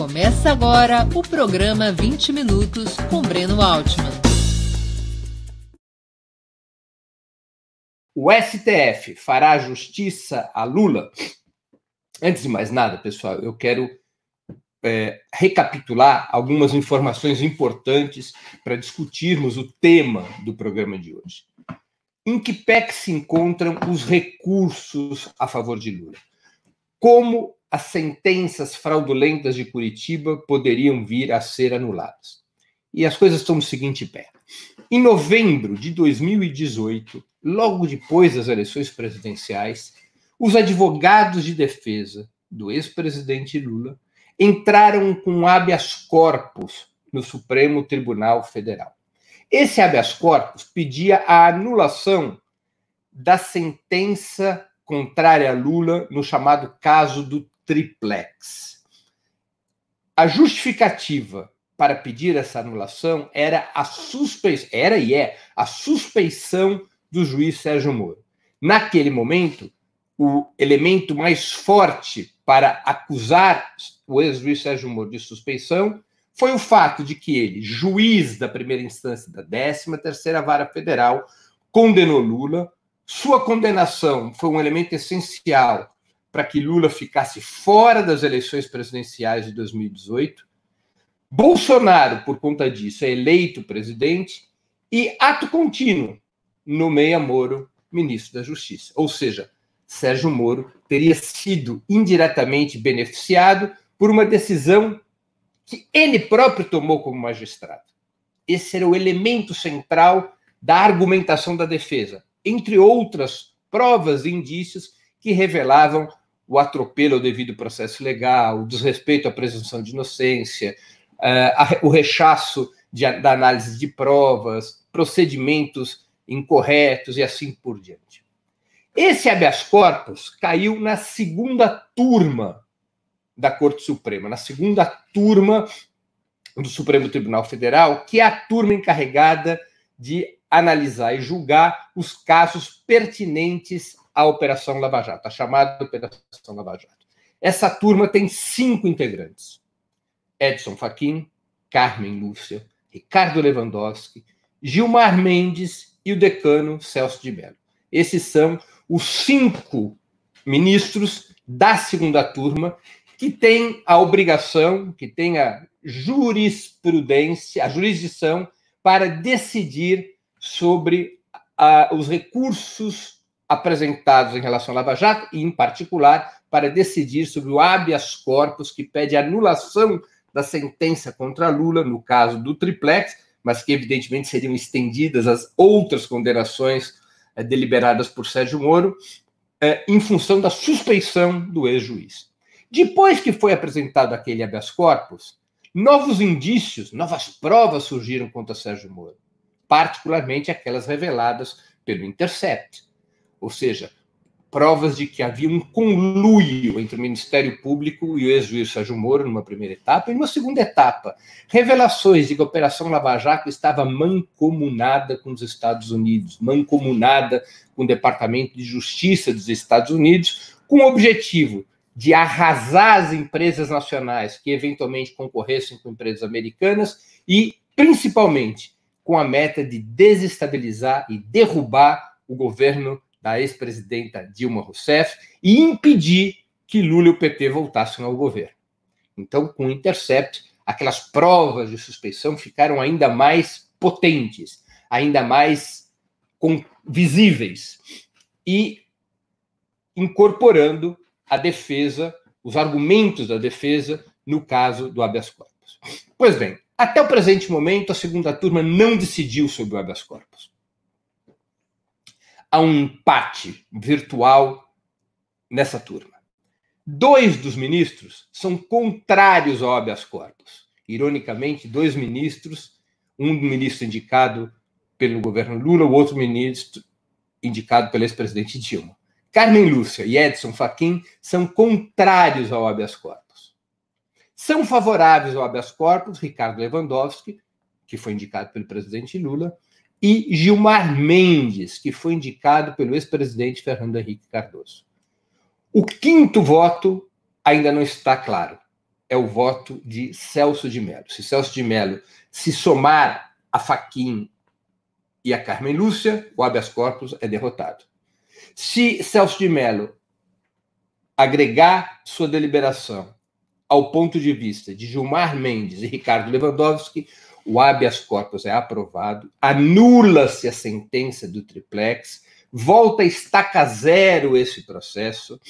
Começa agora o programa 20 Minutos com Breno Altman. O STF fará justiça a Lula? Antes de mais nada, pessoal, eu quero é, recapitular algumas informações importantes para discutirmos o tema do programa de hoje. Em que pé que se encontram os recursos a favor de Lula? Como as sentenças fraudulentas de Curitiba poderiam vir a ser anuladas? E as coisas estão no seguinte pé. Em novembro de 2018, logo depois das eleições presidenciais, os advogados de defesa do ex-presidente Lula entraram com habeas corpus no Supremo Tribunal Federal. Esse habeas corpus pedia a anulação da sentença contrária a Lula no chamado caso do triplex. A justificativa para pedir essa anulação era a suspeição, era e é a suspeição do juiz Sérgio Moro. Naquele momento, o elemento mais forte para acusar o ex-juiz Sérgio Moro de suspeição foi o fato de que ele, juiz da primeira instância da 13ª Vara Federal, condenou Lula. Sua condenação foi um elemento essencial para que Lula ficasse fora das eleições presidenciais de 2018. Bolsonaro, por conta disso, é eleito presidente e, ato contínuo, nomeia Moro ministro da Justiça. Ou seja, Sérgio Moro teria sido indiretamente beneficiado por uma decisão que ele próprio tomou como magistrado. Esse era o elemento central da argumentação da defesa, entre outras provas e indícios que revelavam o atropelo ao devido processo legal, o desrespeito à presunção de inocência, uh, o rechaço de, da análise de provas, procedimentos incorretos e assim por diante. Esse habeas corpus caiu na segunda turma da Corte Suprema, na segunda turma do Supremo Tribunal Federal, que é a turma encarregada de analisar e julgar os casos pertinentes à Operação Lava Jato, a chamada Operação Lava Jato. Essa turma tem cinco integrantes: Edson Fachin, Carmen Lúcia, Ricardo Lewandowski, Gilmar Mendes e o decano Celso de Mello. Esses são os cinco ministros da segunda turma que têm a obrigação, que têm a jurisprudência, a jurisdição para decidir sobre a, os recursos apresentados em relação à Lava Jato e, em particular, para decidir sobre o habeas corpus que pede anulação da sentença contra Lula, no caso do triplex, mas que evidentemente seriam estendidas às outras condenações é, deliberadas por Sérgio Moro, é, em função da suspeição do ex-juiz. Depois que foi apresentado aquele habeas corpus, novos indícios, novas provas surgiram contra Sérgio Moro, particularmente aquelas reveladas pelo Intercept. Ou seja, provas de que havia um conluio entre o Ministério Público e o ex-juiz Sérgio Moro numa primeira etapa, e numa segunda etapa, revelações de que a Operação Lava Jato estava mancomunada com os Estados Unidos, mancomunada com o Departamento de Justiça dos Estados Unidos, com o objetivo de arrasar as empresas nacionais que eventualmente concorressem com empresas americanas e, principalmente, com a meta de desestabilizar e derrubar o governo da ex-presidenta Dilma Rousseff e impedir que Lula e o PT voltassem ao governo. Então, com o Intercept, aquelas provas de suspeição ficaram ainda mais potentes, ainda mais visíveis e incorporando a defesa, os argumentos da defesa no caso do habeas corpus. Pois bem, até o presente momento, a segunda turma não decidiu sobre o habeas corpus há um empate virtual nessa turma. Dois dos ministros são contrários ao habeas corpus. Ironicamente, dois ministros, um ministro indicado pelo governo Lula, o outro ministro indicado pelo ex-presidente Dilma. Carmen Lúcia e Edson Fachin são contrários ao habeas corpus. São favoráveis ao habeas corpus Ricardo Lewandowski, que foi indicado pelo presidente Lula, e Gilmar Mendes, que foi indicado pelo ex-presidente Fernando Henrique Cardoso. O quinto voto ainda não está claro. é o voto de Celso de Mello. Se Celso de Mello se somar a Faquim e a Carmen Lúcia, o habeas corpus é derrotado. Se Celso de Mello agregar sua deliberação ao ponto de vista de Gilmar Mendes e Ricardo Lewandowski, o habeas corpus é aprovado, anula-se a sentença do triplex, volta a estaca zero esse processo.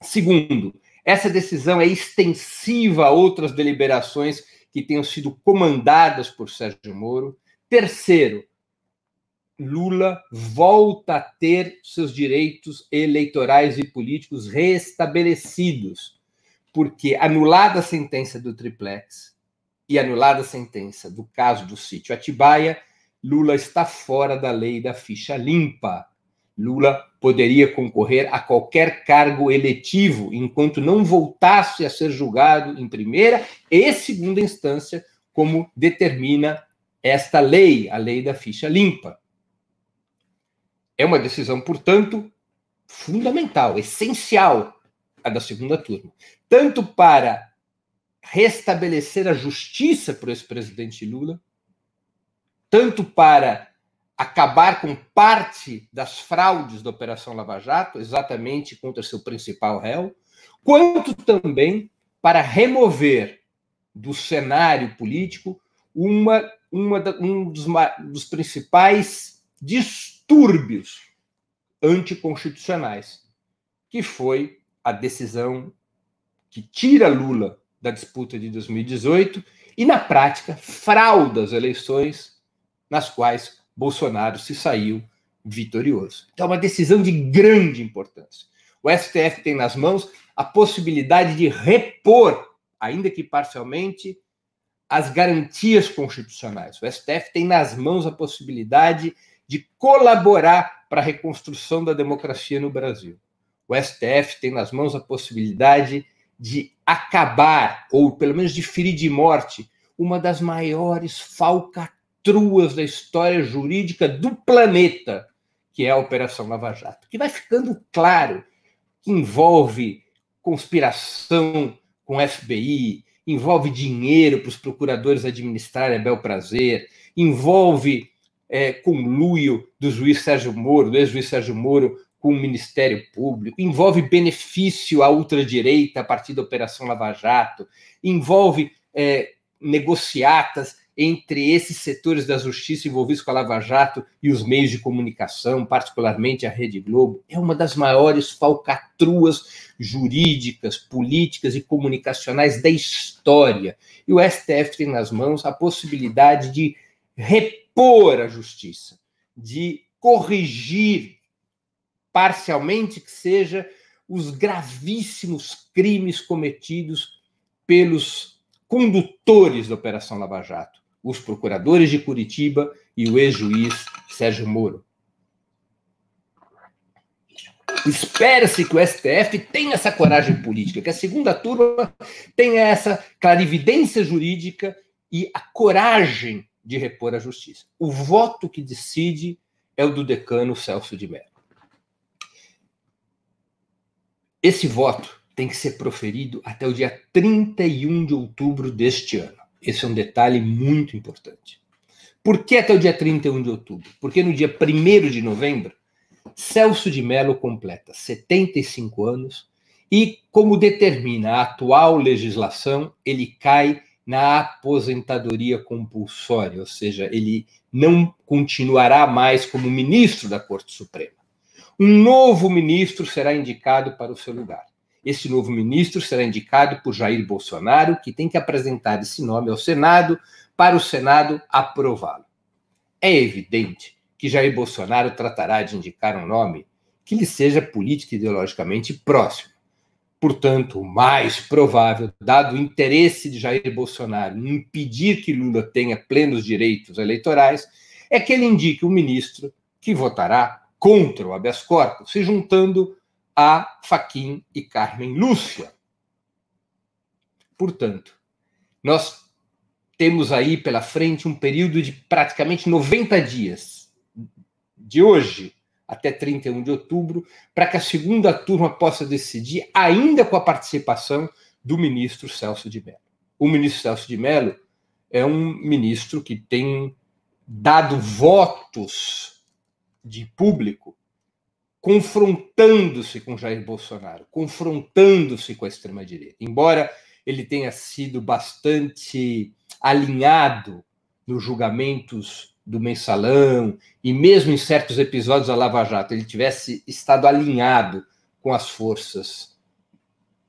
Segundo, essa decisão é extensiva a outras deliberações que tenham sido comandadas por Sérgio Moro. Terceiro, Lula volta a ter seus direitos eleitorais e políticos restabelecidos, porque anulada a sentença do triplex e anulada a sentença do caso do sítio Atibaia, Lula está fora da lei da ficha limpa. Lula poderia concorrer a qualquer cargo eletivo enquanto não voltasse a ser julgado em primeira e segunda instância, como determina esta lei, a lei da ficha limpa. É uma decisão, portanto, fundamental, essencial, a da segunda turma, tanto para restabelecer a justiça para o ex-presidente Lula, tanto para acabar com parte das fraudes da Operação Lava Jato, exatamente contra seu principal réu, quanto também para remover do cenário político uma, uma um dos, dos principais distúrbios anticonstitucionais, que foi a decisão que tira Lula da disputa de 2018 e, na prática, frauda as eleições nas quais Bolsonaro se saiu vitorioso. Então, é uma decisão de grande importância. O STF tem nas mãos a possibilidade de repor, ainda que parcialmente, as garantias constitucionais. O STF tem nas mãos a possibilidade de colaborar para a reconstrução da democracia no Brasil. O STF tem nas mãos a possibilidade de acabar, ou pelo menos de ferir de morte, uma das maiores falcatruas truas da história jurídica do planeta, que é a Operação Lava Jato, que vai ficando claro que envolve conspiração com FBI, envolve dinheiro para os procuradores administrarem a bel prazer, envolve é, conluio do juiz Sérgio Moro, do ex-juiz Sérgio Moro, com o Ministério Público, envolve benefício à ultradireita a partir da Operação Lava Jato, envolve é, negociatas entre esses setores da justiça envolvidos com a Lava Jato e os meios de comunicação, particularmente a Rede Globo, é uma das maiores falcatruas jurídicas, políticas e comunicacionais da história. E o STF tem nas mãos a possibilidade de repor a justiça, de corrigir parcialmente que seja os gravíssimos crimes cometidos pelos condutores da Operação Lava Jato os procuradores de Curitiba e o ex-juiz Sérgio Moro. Espera-se que o STF tenha essa coragem política, que a segunda turma tenha essa clarividência jurídica e a coragem de repor a justiça. O voto que decide é o do decano Celso de Mello. Esse voto tem que ser proferido até o dia 31 de outubro deste ano. Esse é um detalhe muito importante. Por que até o dia 31 de outubro? Porque no dia 1 de novembro, Celso de Mello completa 75 anos e, como determina a atual legislação, ele cai na aposentadoria compulsória, ou seja, ele não continuará mais como ministro da Corte Suprema. Um novo ministro será indicado para o seu lugar. Esse novo ministro será indicado por Jair Bolsonaro, que tem que apresentar esse nome ao Senado para o Senado aprová-lo. É evidente que Jair Bolsonaro tratará de indicar um nome que lhe seja político e ideologicamente próximo. Portanto, o mais provável, dado o interesse de Jair Bolsonaro em impedir que Lula tenha plenos direitos eleitorais, é que ele indique um ministro que votará contra o habeas corpus, se juntando a Faquim e Carmen Lúcia. Portanto, nós temos aí pela frente um período de praticamente 90 dias, de hoje até 31 de outubro, para que a segunda turma possa decidir, ainda com a participação do ministro Celso de Mello. O ministro Celso de Mello é um ministro que tem dado votos de público confrontando-se com Jair Bolsonaro, confrontando-se com a extrema-direita. Embora ele tenha sido bastante alinhado nos julgamentos do mensalão e mesmo em certos episódios da Lava Jato ele tivesse estado alinhado com as forças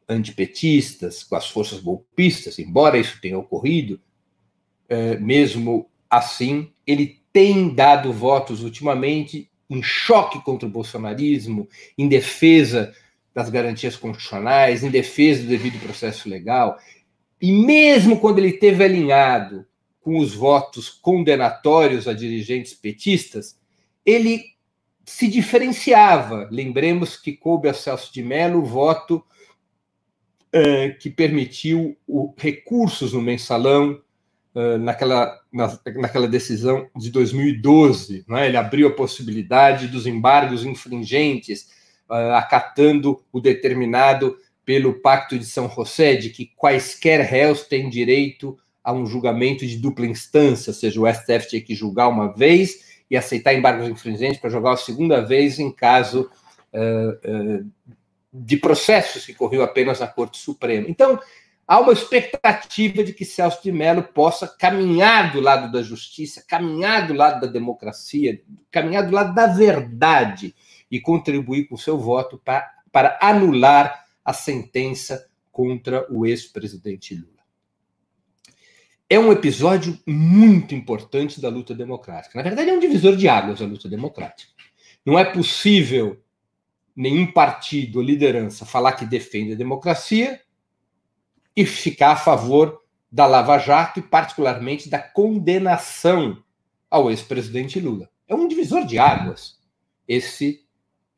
antipetistas, com as forças golpistas, embora isso tenha ocorrido, é, mesmo assim, ele tem dado votos ultimamente em choque contra o bolsonarismo, em defesa das garantias constitucionais, em defesa do devido processo legal. E mesmo quando ele teve alinhado com os votos condenatórios a dirigentes petistas, ele se diferenciava. Lembremos que coube a Celso de Mello o voto eh, que permitiu o, recursos no mensalão uh, naquela, na, naquela decisão de 2012. Né? Ele abriu a possibilidade dos embargos infringentes, uh, acatando o determinado pelo Pacto de São José, de que quaisquer réus têm direito a um julgamento de dupla instância, ou seja, o STF tinha que julgar uma vez e aceitar embargos infringentes para julgar a segunda vez em caso uh, de processos que corriam apenas na Corte Suprema. Então, há uma expectativa de que Celso de Mello possa caminhar do lado da justiça, caminhar do lado da democracia, caminhar do lado da verdade e contribuir com seu voto para, para anular a sentença contra o ex-presidente Lula é um episódio muito importante da luta democrática. Na verdade, é um divisor de águas a luta democrática. Não é possível nenhum partido ou liderança falar que defende a democracia e ficar a favor da Lava Jato e, particularmente, da condenação ao ex-presidente Lula. É um divisor de águas esse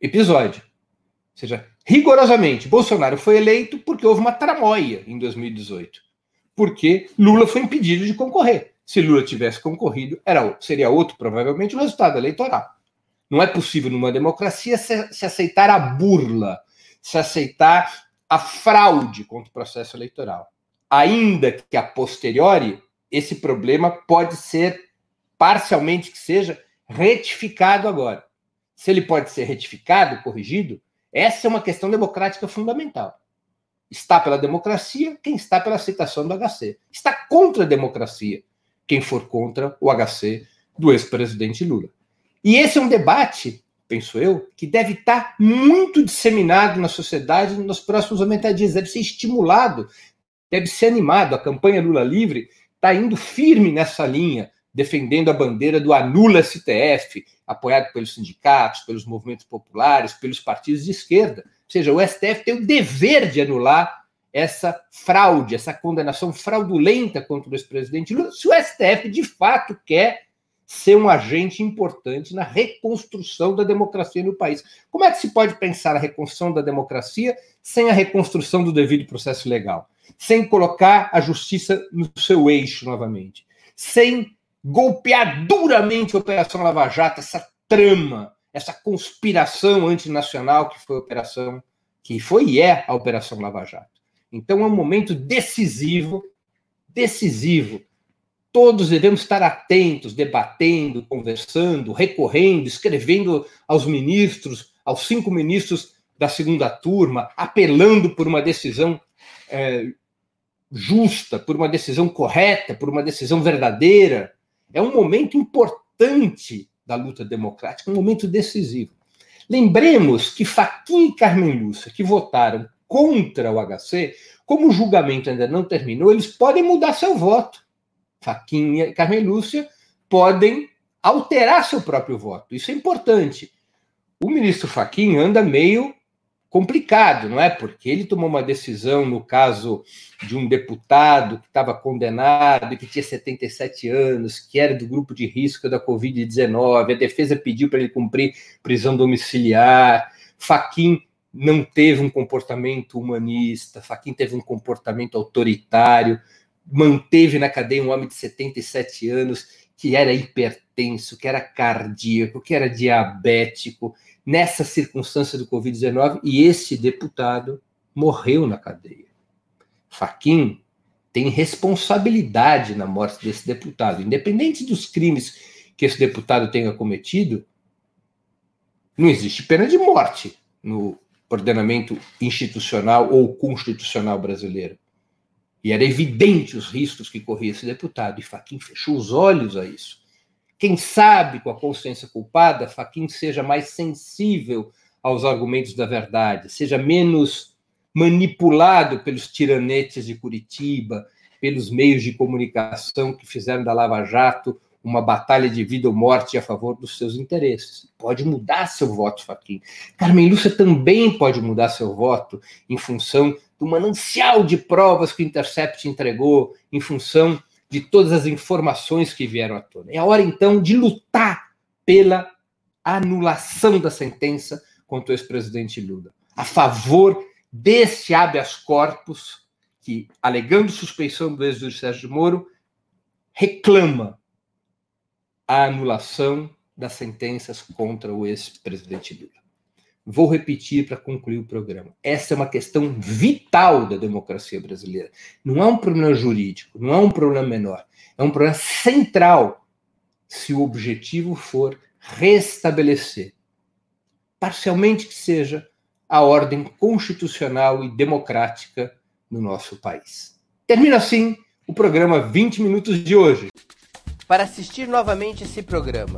episódio. Ou seja, rigorosamente, Bolsonaro foi eleito porque houve uma tramóia em 2018 porque Lula foi impedido de concorrer. Se Lula tivesse concorrido, era, seria outro, provavelmente, o resultado eleitoral. Não é possível, numa democracia, se, se aceitar a burla, se aceitar a fraude contra o processo eleitoral. Ainda que a posteriori, esse problema pode ser, parcialmente que seja, retificado agora. Se ele pode ser retificado, corrigido, essa é uma questão democrática fundamental. Está pela democracia quem está pela aceitação do HC. Está contra a democracia quem for contra o HC do ex-presidente Lula. E esse é um debate, penso eu, que deve estar muito disseminado na sociedade nos próximos 90 dias, deve ser estimulado, deve ser animado. A campanha Lula Livre está indo firme nessa linha, defendendo a bandeira do anula STF, apoiado pelos sindicatos, pelos movimentos populares, pelos partidos de esquerda seja, o STF tem o dever de anular essa fraude, essa condenação fraudulenta contra o ex-presidente Lula, se o STF de fato quer ser um agente importante na reconstrução da democracia no país. Como é que se pode pensar a reconstrução da democracia sem a reconstrução do devido processo legal? Sem colocar a justiça no seu eixo novamente? Sem golpear duramente a Operação Lava Jato, essa trama essa conspiração antinacional que foi a operação, que foi e é a Operação Lava Jato. Então é um momento decisivo, decisivo. Todos devemos estar atentos, debatendo, conversando, recorrendo, escrevendo aos ministros, aos cinco ministros da segunda turma, apelando por uma decisão é, justa, por uma decisão correta, por uma decisão verdadeira. É um momento importante da luta democrática, um momento decisivo. Lembremos que Faquin e Carmen Lúcia, que votaram contra o HC, como o julgamento ainda não terminou, eles podem mudar seu voto. Faquin e Carmen Lúcia podem alterar seu próprio voto. Isso é importante. O ministro Faquin anda meio complicado, não é? Porque ele tomou uma decisão no caso de um deputado que estava condenado e que tinha 77 anos, que era do grupo de risco da Covid-19. A defesa pediu para ele cumprir prisão domiciliar. Faquin não teve um comportamento humanista, Faquin teve um comportamento autoritário, manteve na cadeia um homem de 77 anos que era hipertenso, que era cardíaco, que era diabético, nessa circunstância do Covid-19 e esse deputado morreu na cadeia. Faquin tem responsabilidade na morte desse deputado, independente dos crimes que esse deputado tenha cometido. Não existe pena de morte no ordenamento institucional ou constitucional brasileiro. E era evidente os riscos que corria esse deputado, e Faquin fechou os olhos a isso. Quem sabe, com a consciência culpada, Faquin seja mais sensível aos argumentos da verdade, seja menos manipulado pelos tiranetes de Curitiba, pelos meios de comunicação que fizeram da Lava Jato uma batalha de vida ou morte a favor dos seus interesses. Pode mudar seu voto, Faquin. Carmen Lúcia também pode mudar seu voto em função do manancial de provas que o Intercept entregou, em função de todas as informações que vieram à tona. É a hora, então, de lutar pela anulação da sentença contra o ex-presidente Lula, a favor desse habeas corpus que, alegando suspeição do ex-juiz Sérgio Moro, reclama a anulação das sentenças contra o ex-presidente Lula. Vou repetir para concluir o programa. Essa é uma questão vital da democracia brasileira. Não é um problema jurídico, não é um problema menor. É um problema central se o objetivo for restabelecer, parcialmente que seja, a ordem constitucional e democrática no nosso país. Termina assim o programa 20 Minutos de hoje. Para assistir novamente esse programa